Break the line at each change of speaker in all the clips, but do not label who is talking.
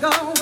go.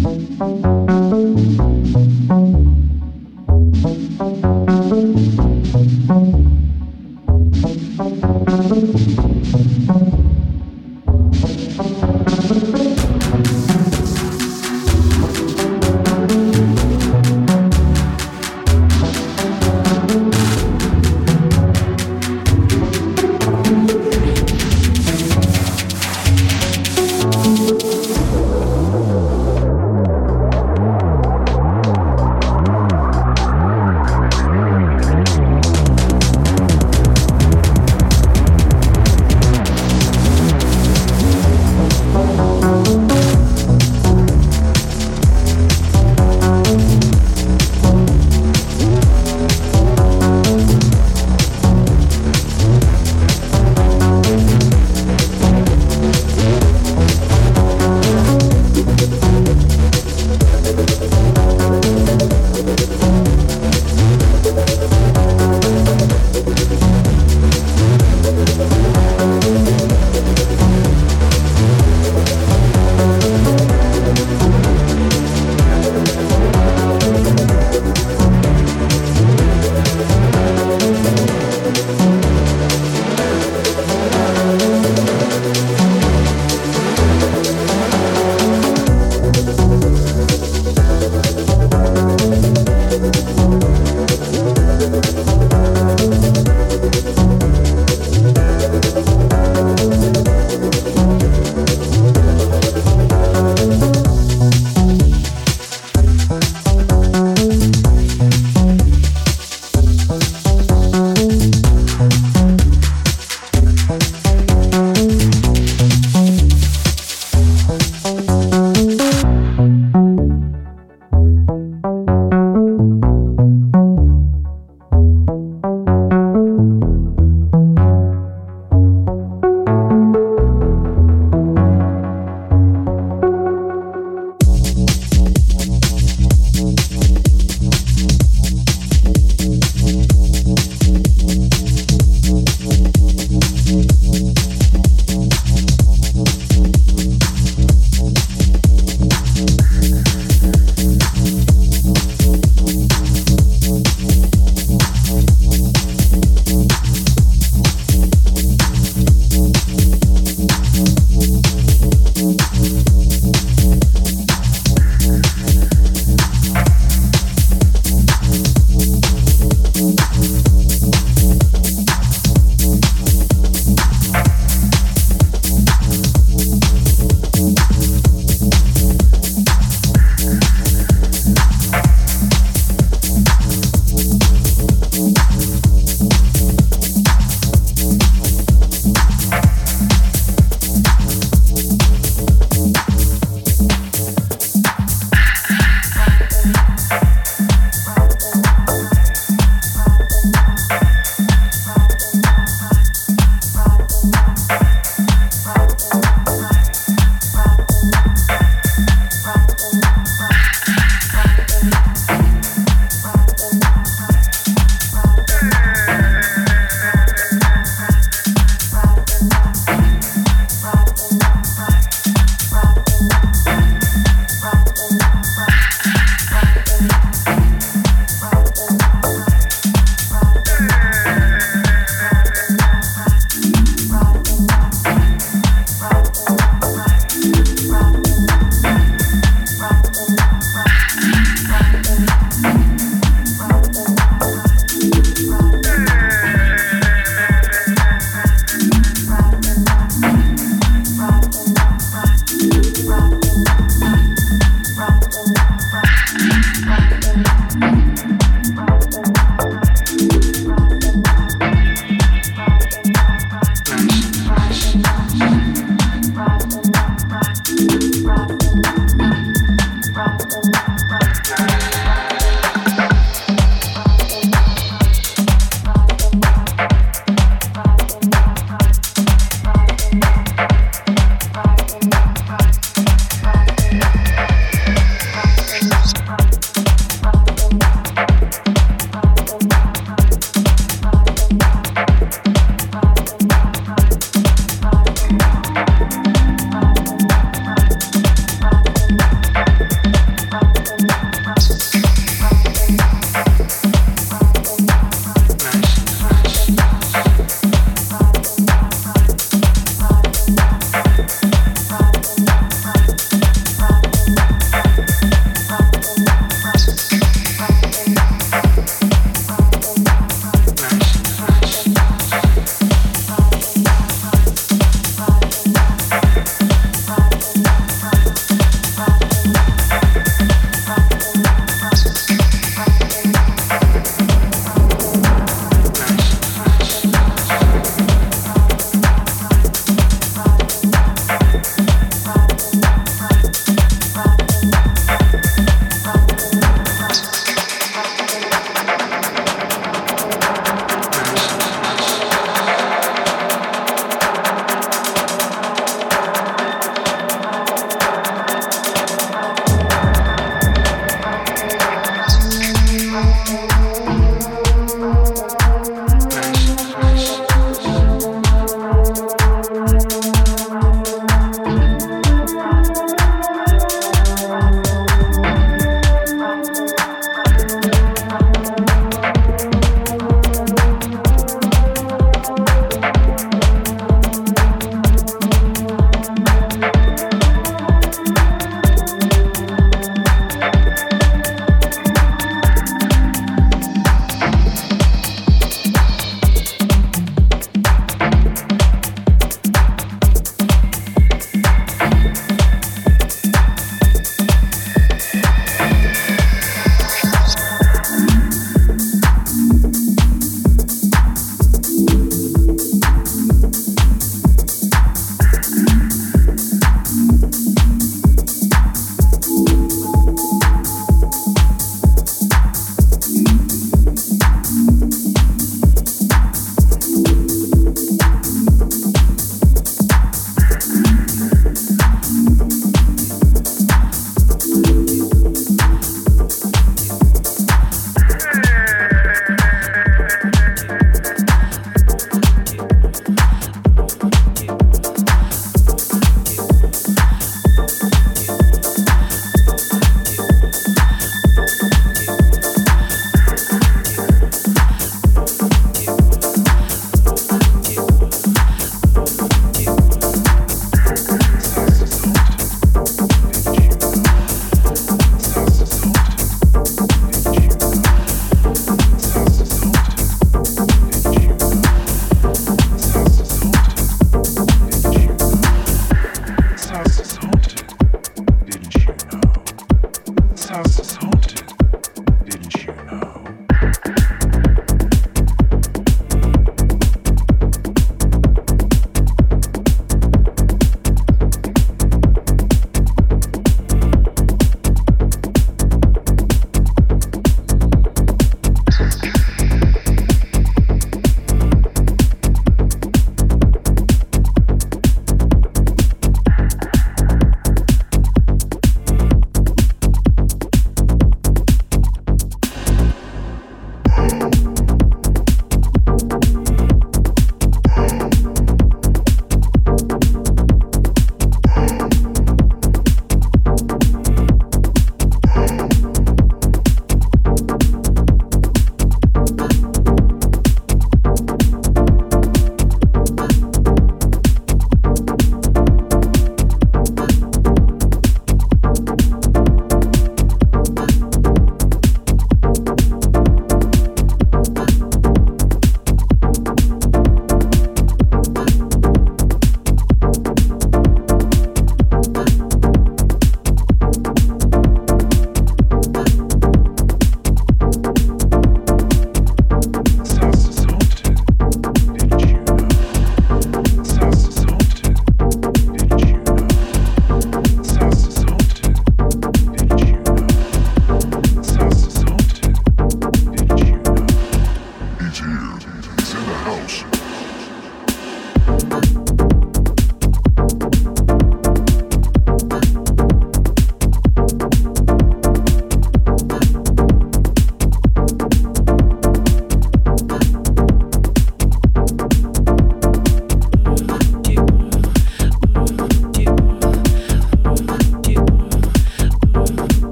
Thank you.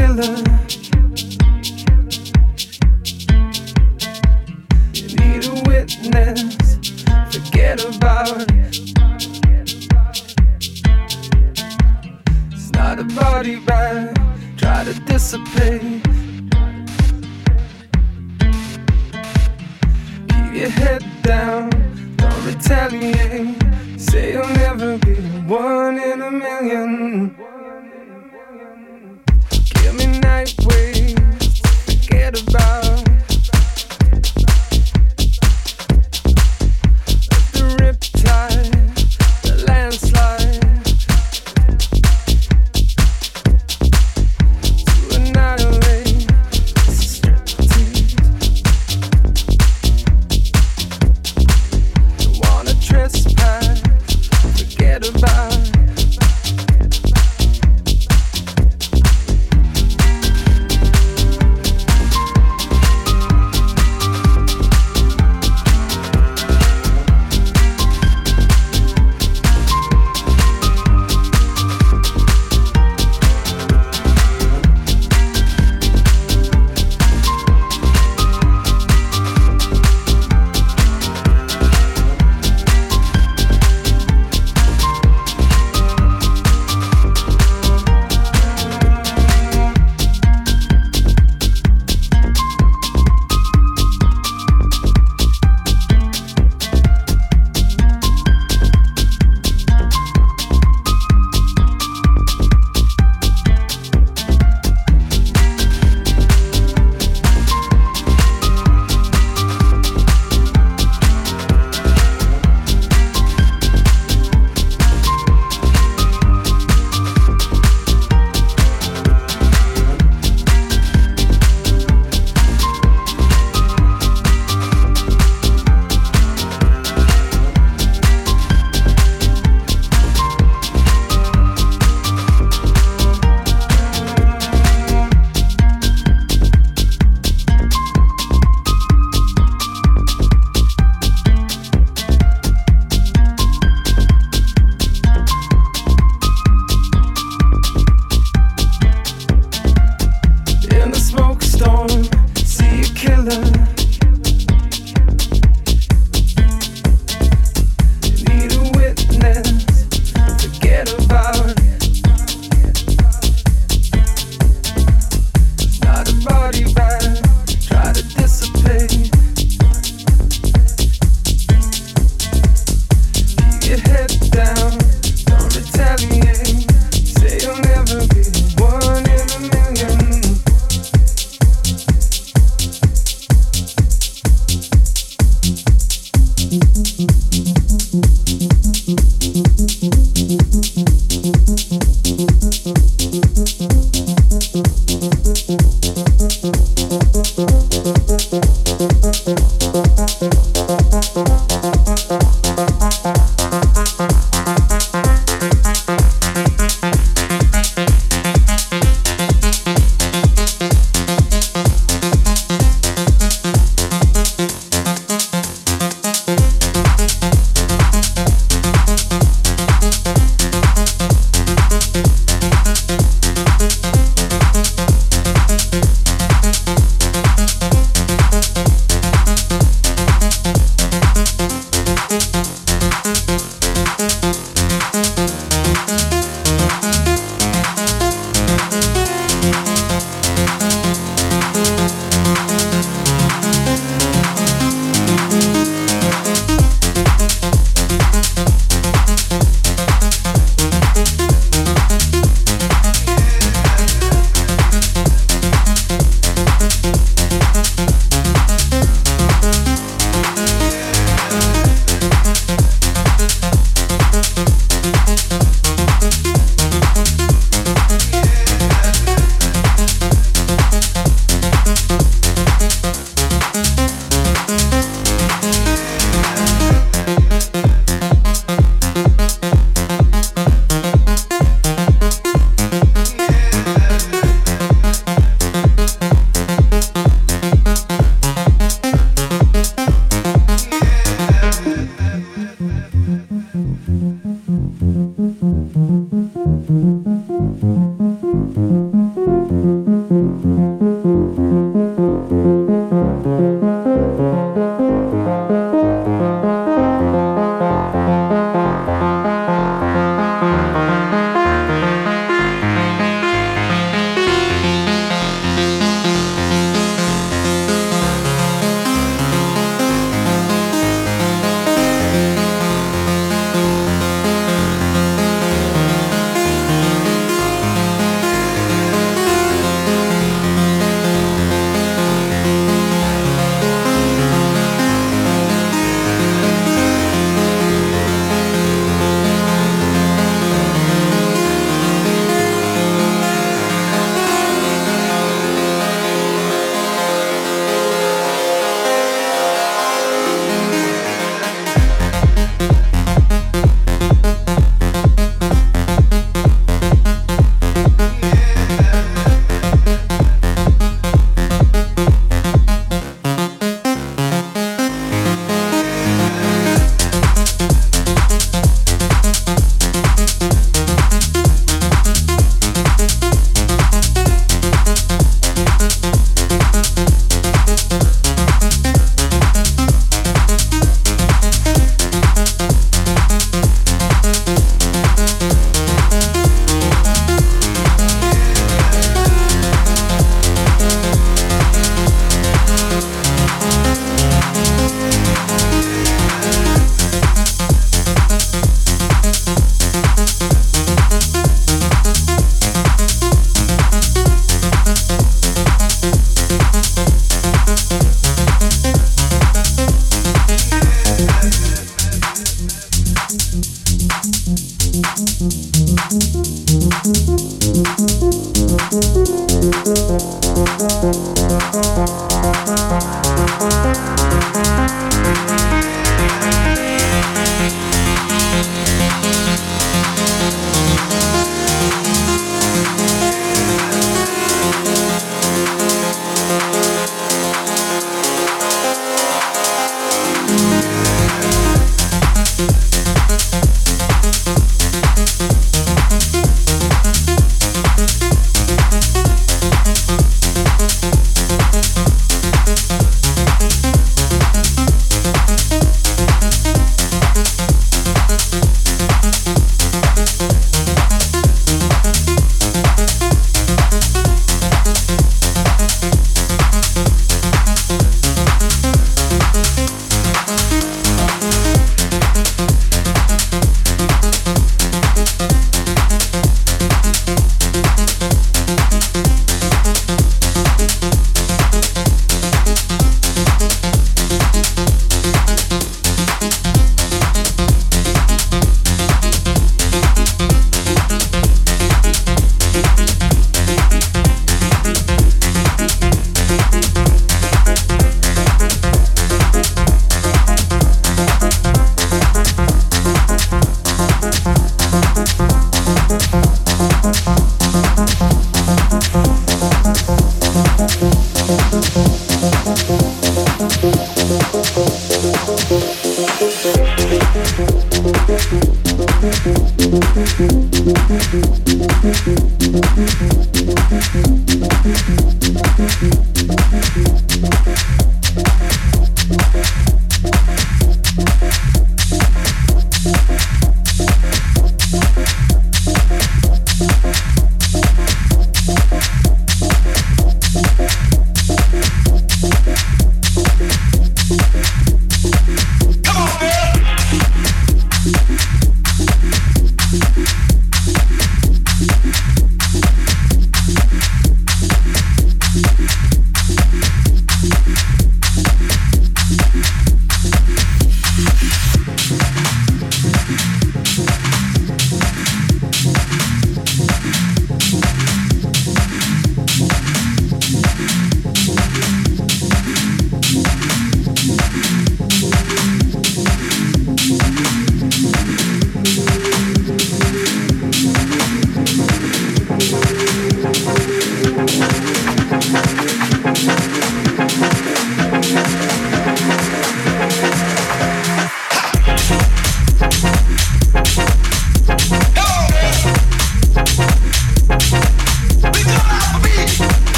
killer.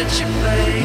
that you play.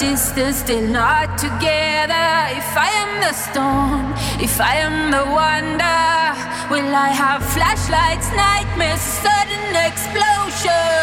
Distance, still not together. If I am the storm, if I am the wonder, will I have flashlights, nightmares, sudden explosion?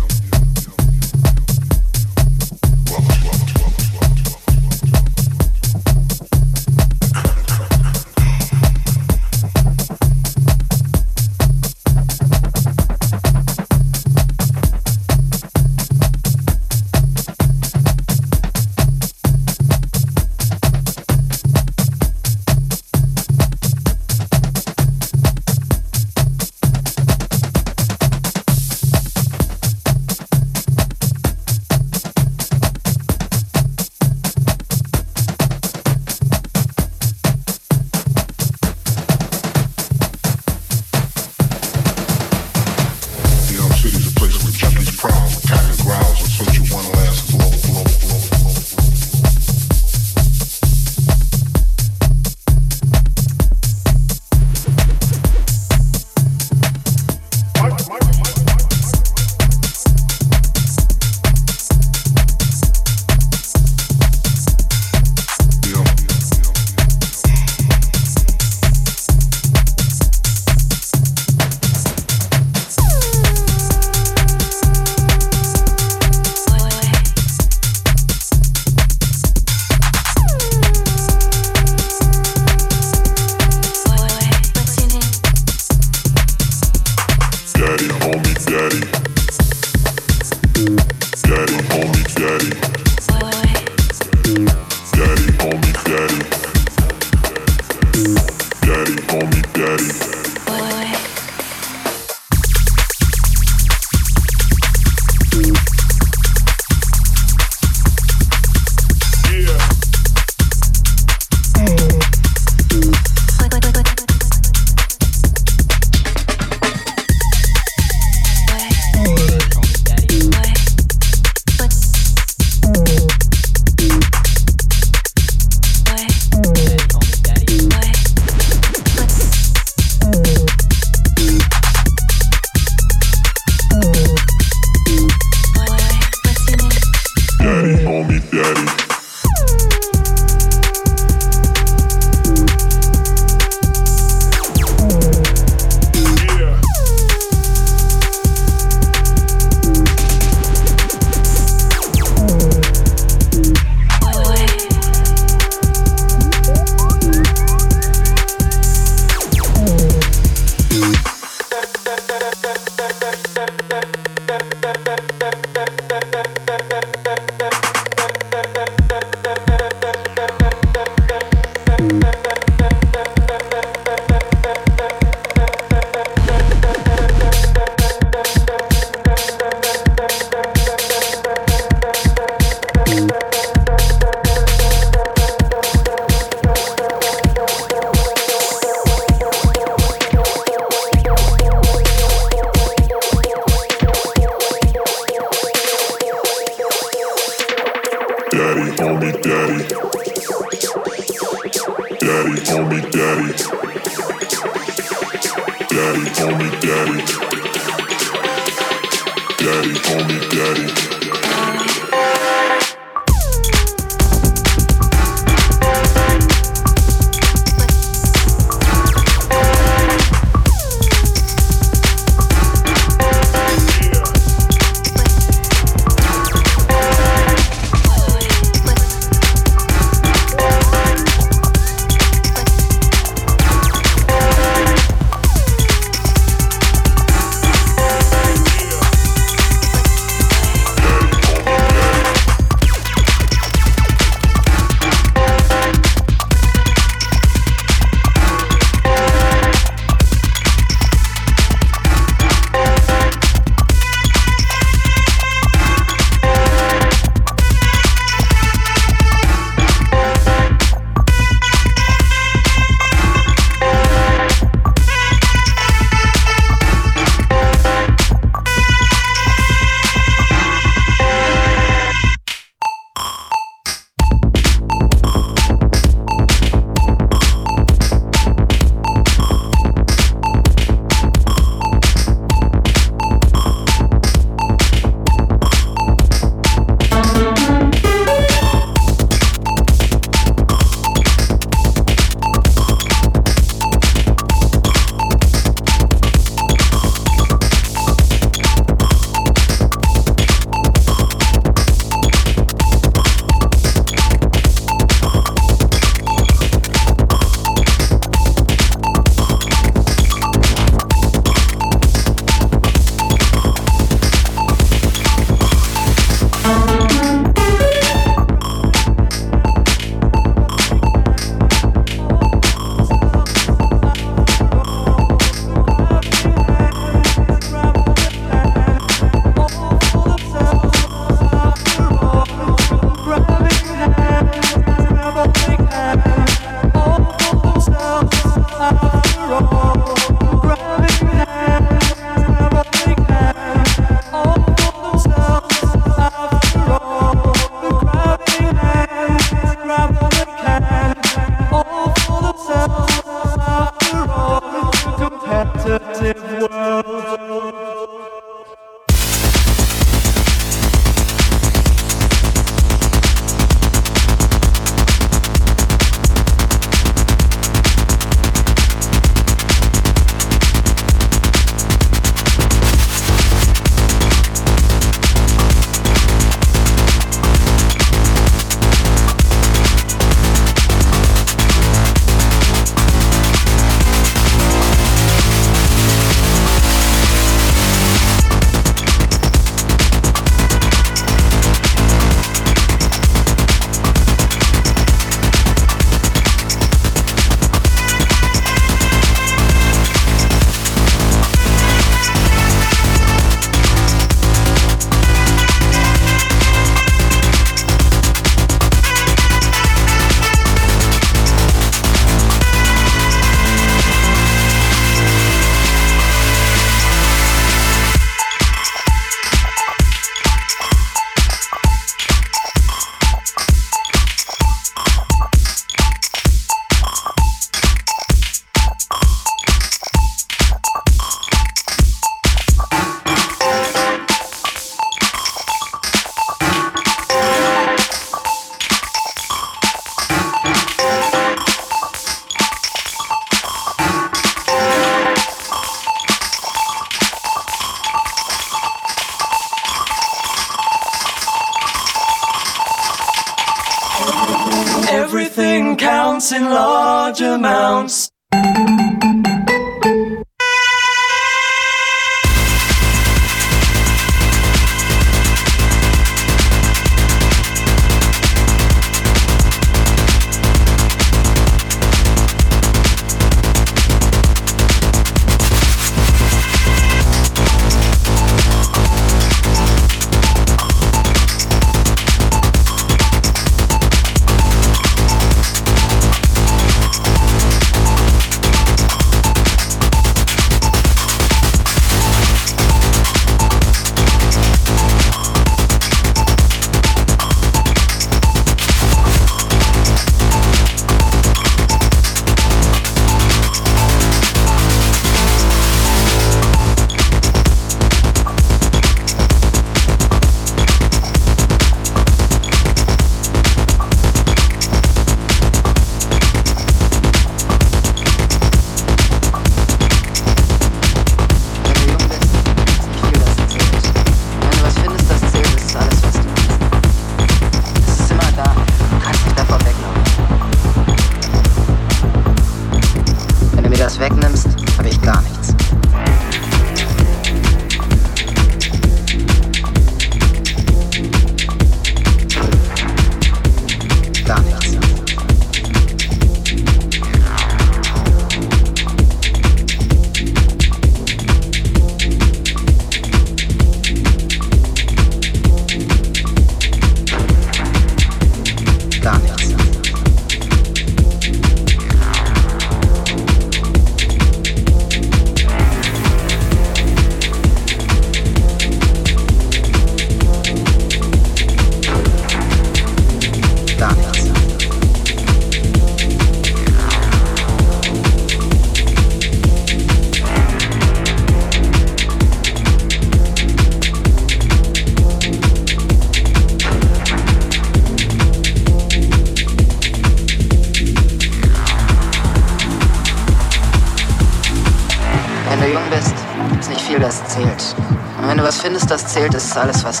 Alles, was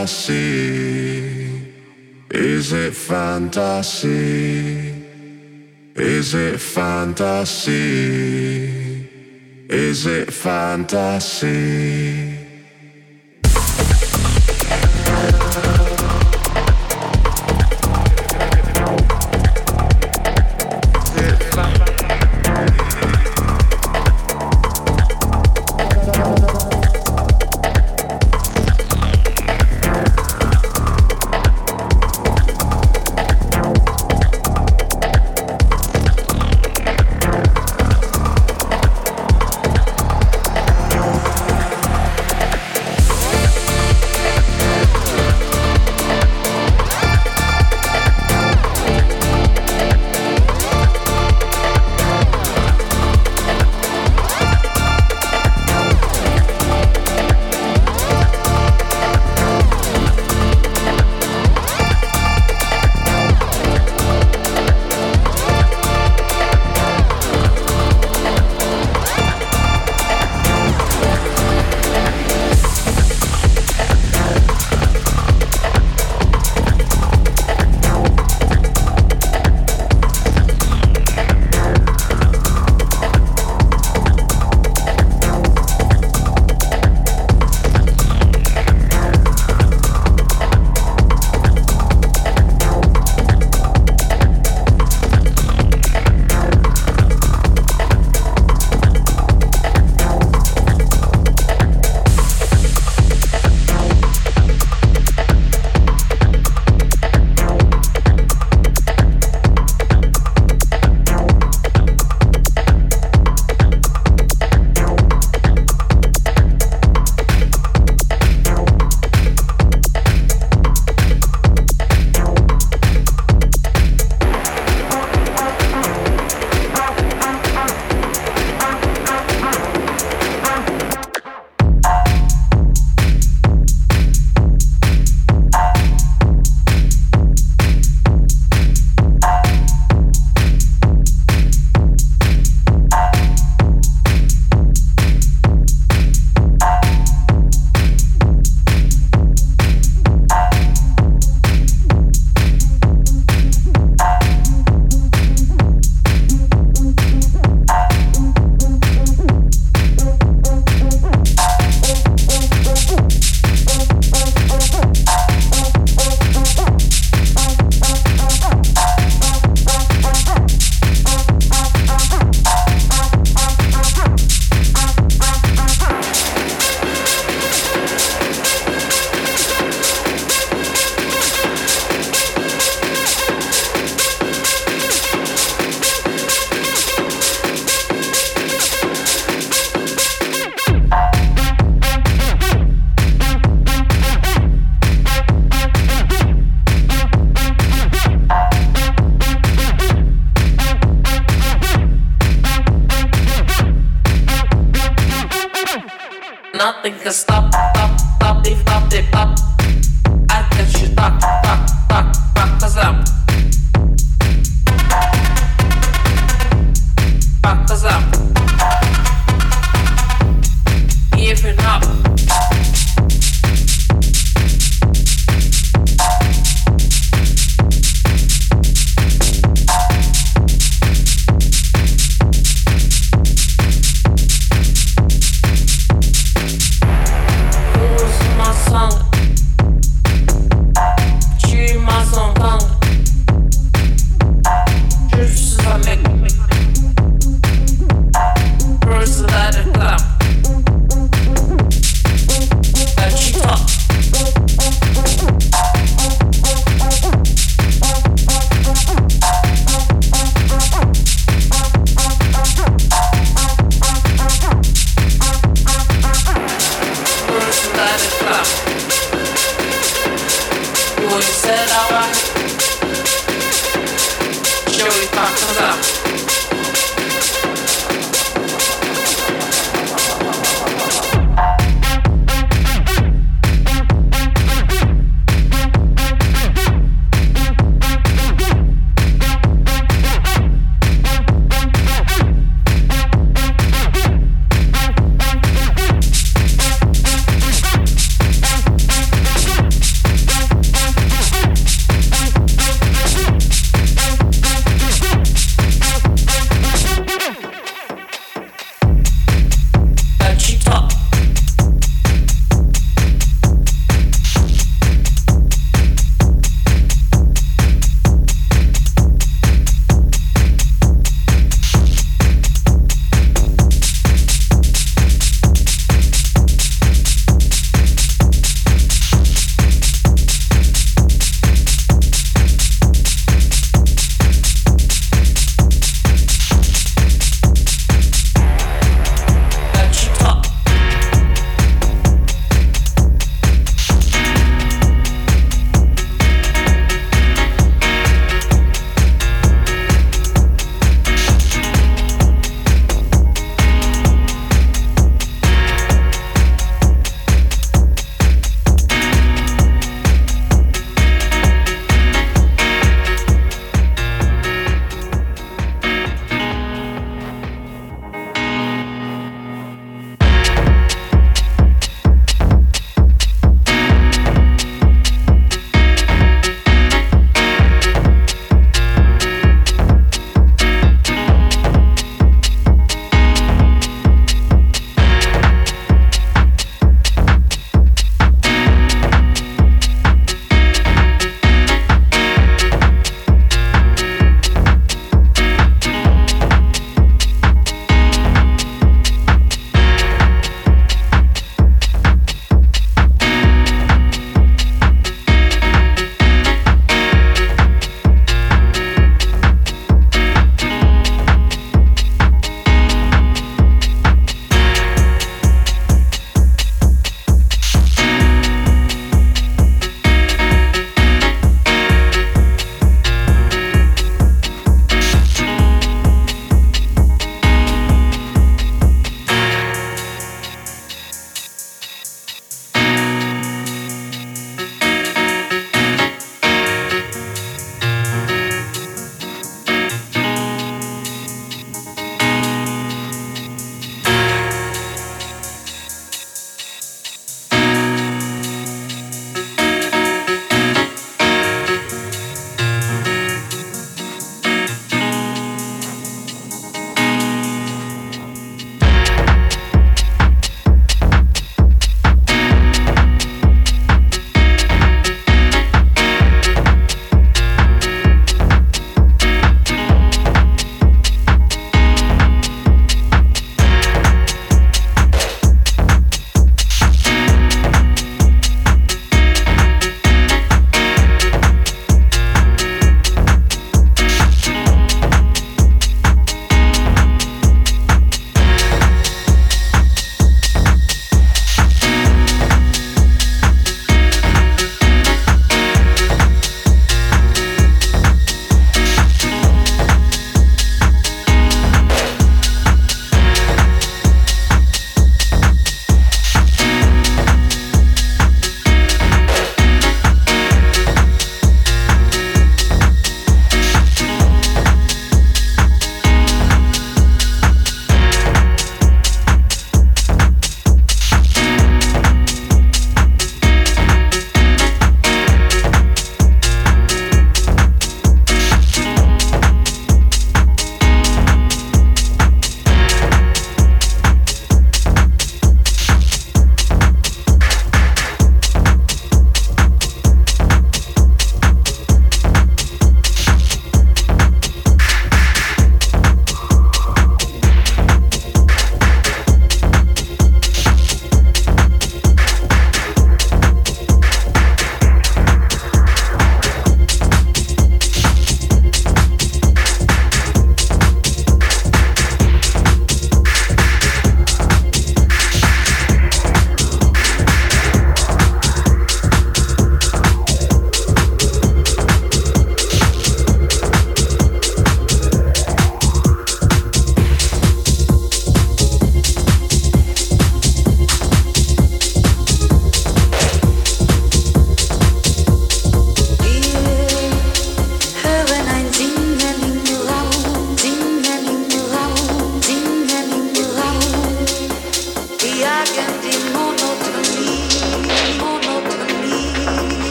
fantasy? Is it fantasy? Is it fantasy? Is it fantasy?